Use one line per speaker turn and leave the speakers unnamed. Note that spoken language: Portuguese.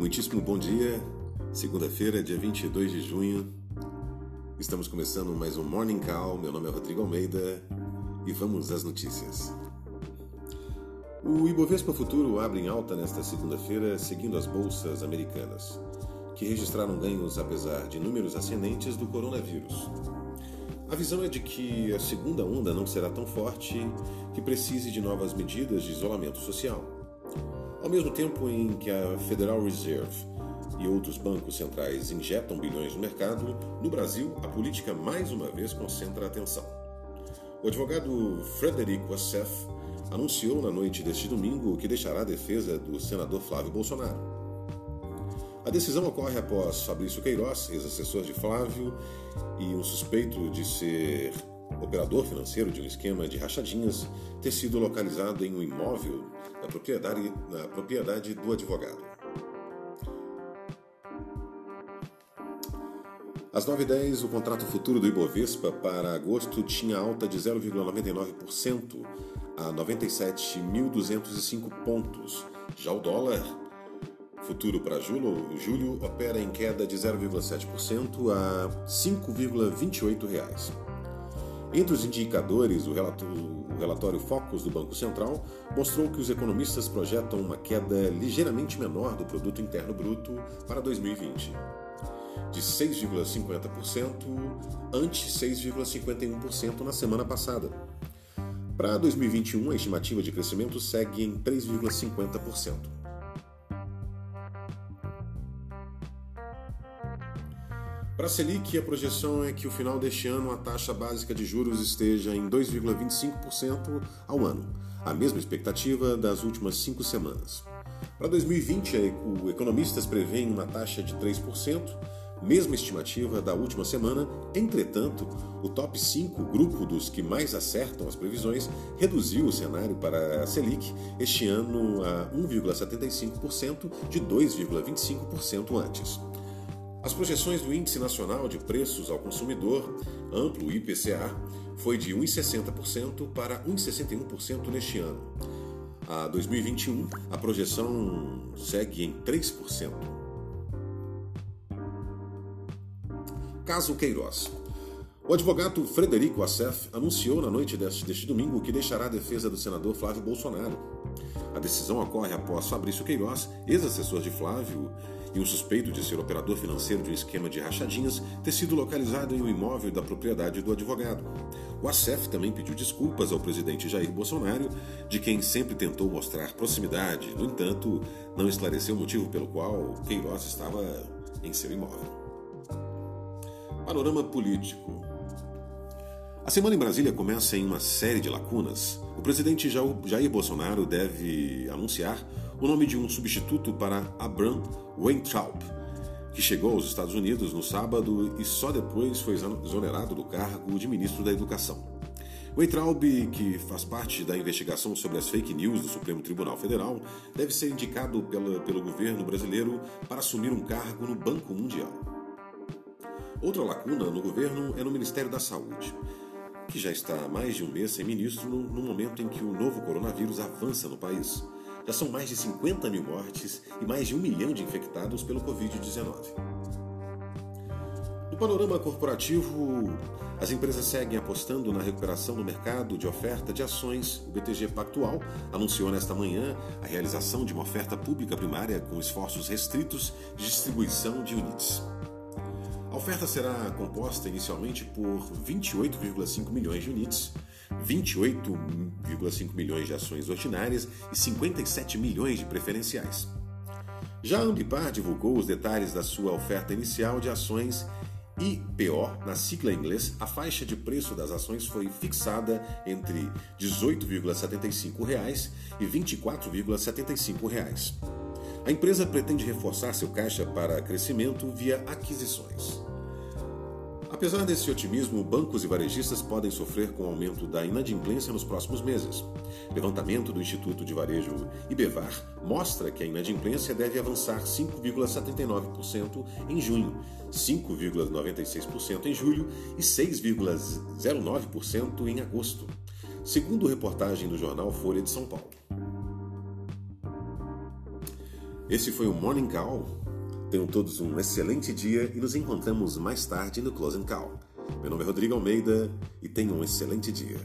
Muitíssimo bom dia, segunda-feira, dia 22 de junho. Estamos começando mais um Morning Call. Meu nome é Rodrigo Almeida e vamos às notícias. O Ibovespa Futuro abre em alta nesta segunda-feira, seguindo as bolsas americanas, que registraram ganhos apesar de números ascendentes do coronavírus. A visão é de que a segunda onda não será tão forte que precise de novas medidas de isolamento social. Ao mesmo tempo em que a Federal Reserve e outros bancos centrais injetam bilhões no mercado, no Brasil a política mais uma vez concentra a atenção. O advogado Frederico Assef anunciou na noite deste domingo que deixará a defesa do senador Flávio Bolsonaro. A decisão ocorre após Fabrício Queiroz, ex-assessor de Flávio e um suspeito de ser operador financeiro de um esquema de rachadinhas, ter sido localizado em um imóvel da propriedade, na propriedade do advogado. Às 9h10, o contrato futuro do Ibovespa para agosto tinha alta de 0,99% a 97.205 pontos. Já o dólar futuro para julho, julho opera em queda de 0,7% a 5,28 reais. Entre os indicadores, o relatório, o relatório Focus do Banco Central mostrou que os economistas projetam uma queda ligeiramente menor do produto interno bruto para 2020, de 6,50% ante 6,51% na semana passada. Para 2021, a estimativa de crescimento segue em 3,50%. Para a Selic, a projeção é que o final deste ano a taxa básica de juros esteja em 2,25% ao ano, a mesma expectativa das últimas cinco semanas. Para 2020, o economistas prevêem uma taxa de 3%, mesma estimativa da última semana. Entretanto, o top 5, grupo dos que mais acertam as previsões, reduziu o cenário para a Selic este ano a 1,75% de 2,25% antes. As projeções do Índice Nacional de Preços ao Consumidor, amplo IPCA, foi de 1,60% para 1,61% neste ano. A 2021, a projeção segue em 3%. Caso Queiroz. O advogado Frederico Assef anunciou na noite deste, deste domingo que deixará a defesa do senador Flávio Bolsonaro. A decisão ocorre após Fabrício Queiroz, ex-assessor de Flávio e um suspeito de ser operador financeiro de um esquema de rachadinhas, ter sido localizado em um imóvel da propriedade do advogado. O Assef também pediu desculpas ao presidente Jair Bolsonaro, de quem sempre tentou mostrar proximidade, no entanto, não esclareceu o motivo pelo qual Queiroz estava em seu imóvel. Panorama político. A semana em Brasília começa em uma série de lacunas. O presidente Jair Bolsonaro deve anunciar o nome de um substituto para Abraham Weintraub, que chegou aos Estados Unidos no sábado e só depois foi exonerado do cargo de ministro da Educação. Weintraub, que faz parte da investigação sobre as fake news do Supremo Tribunal Federal, deve ser indicado pela, pelo governo brasileiro para assumir um cargo no Banco Mundial. Outra lacuna no governo é no Ministério da Saúde que já está há mais de um mês sem ministro no momento em que o novo coronavírus avança no país. Já são mais de 50 mil mortes e mais de um milhão de infectados pelo Covid-19. No panorama corporativo, as empresas seguem apostando na recuperação do mercado de oferta de ações. O BTG Pactual anunciou nesta manhã a realização de uma oferta pública primária com esforços restritos de distribuição de units. A oferta será composta inicialmente por 28,5 milhões de unidades, 28,5 milhões de ações ordinárias e 57 milhões de preferenciais. Já a Ambipar divulgou os detalhes da sua oferta inicial de ações IPO, na sigla em inglês, a faixa de preço das ações foi fixada entre R$ 18,75 e R$ 24,75. A empresa pretende reforçar seu caixa para crescimento via aquisições. Apesar desse otimismo, bancos e varejistas podem sofrer com o aumento da inadimplência nos próximos meses. Levantamento do Instituto de Varejo Ibevar mostra que a inadimplência deve avançar 5,79% em junho, 5,96% em julho e 6,09% em agosto, segundo reportagem do jornal Folha de São Paulo. Este foi o Morning Call. Tenham todos um excelente dia e nos encontramos mais tarde no Closing Call. Meu nome é Rodrigo Almeida e tenham um excelente dia.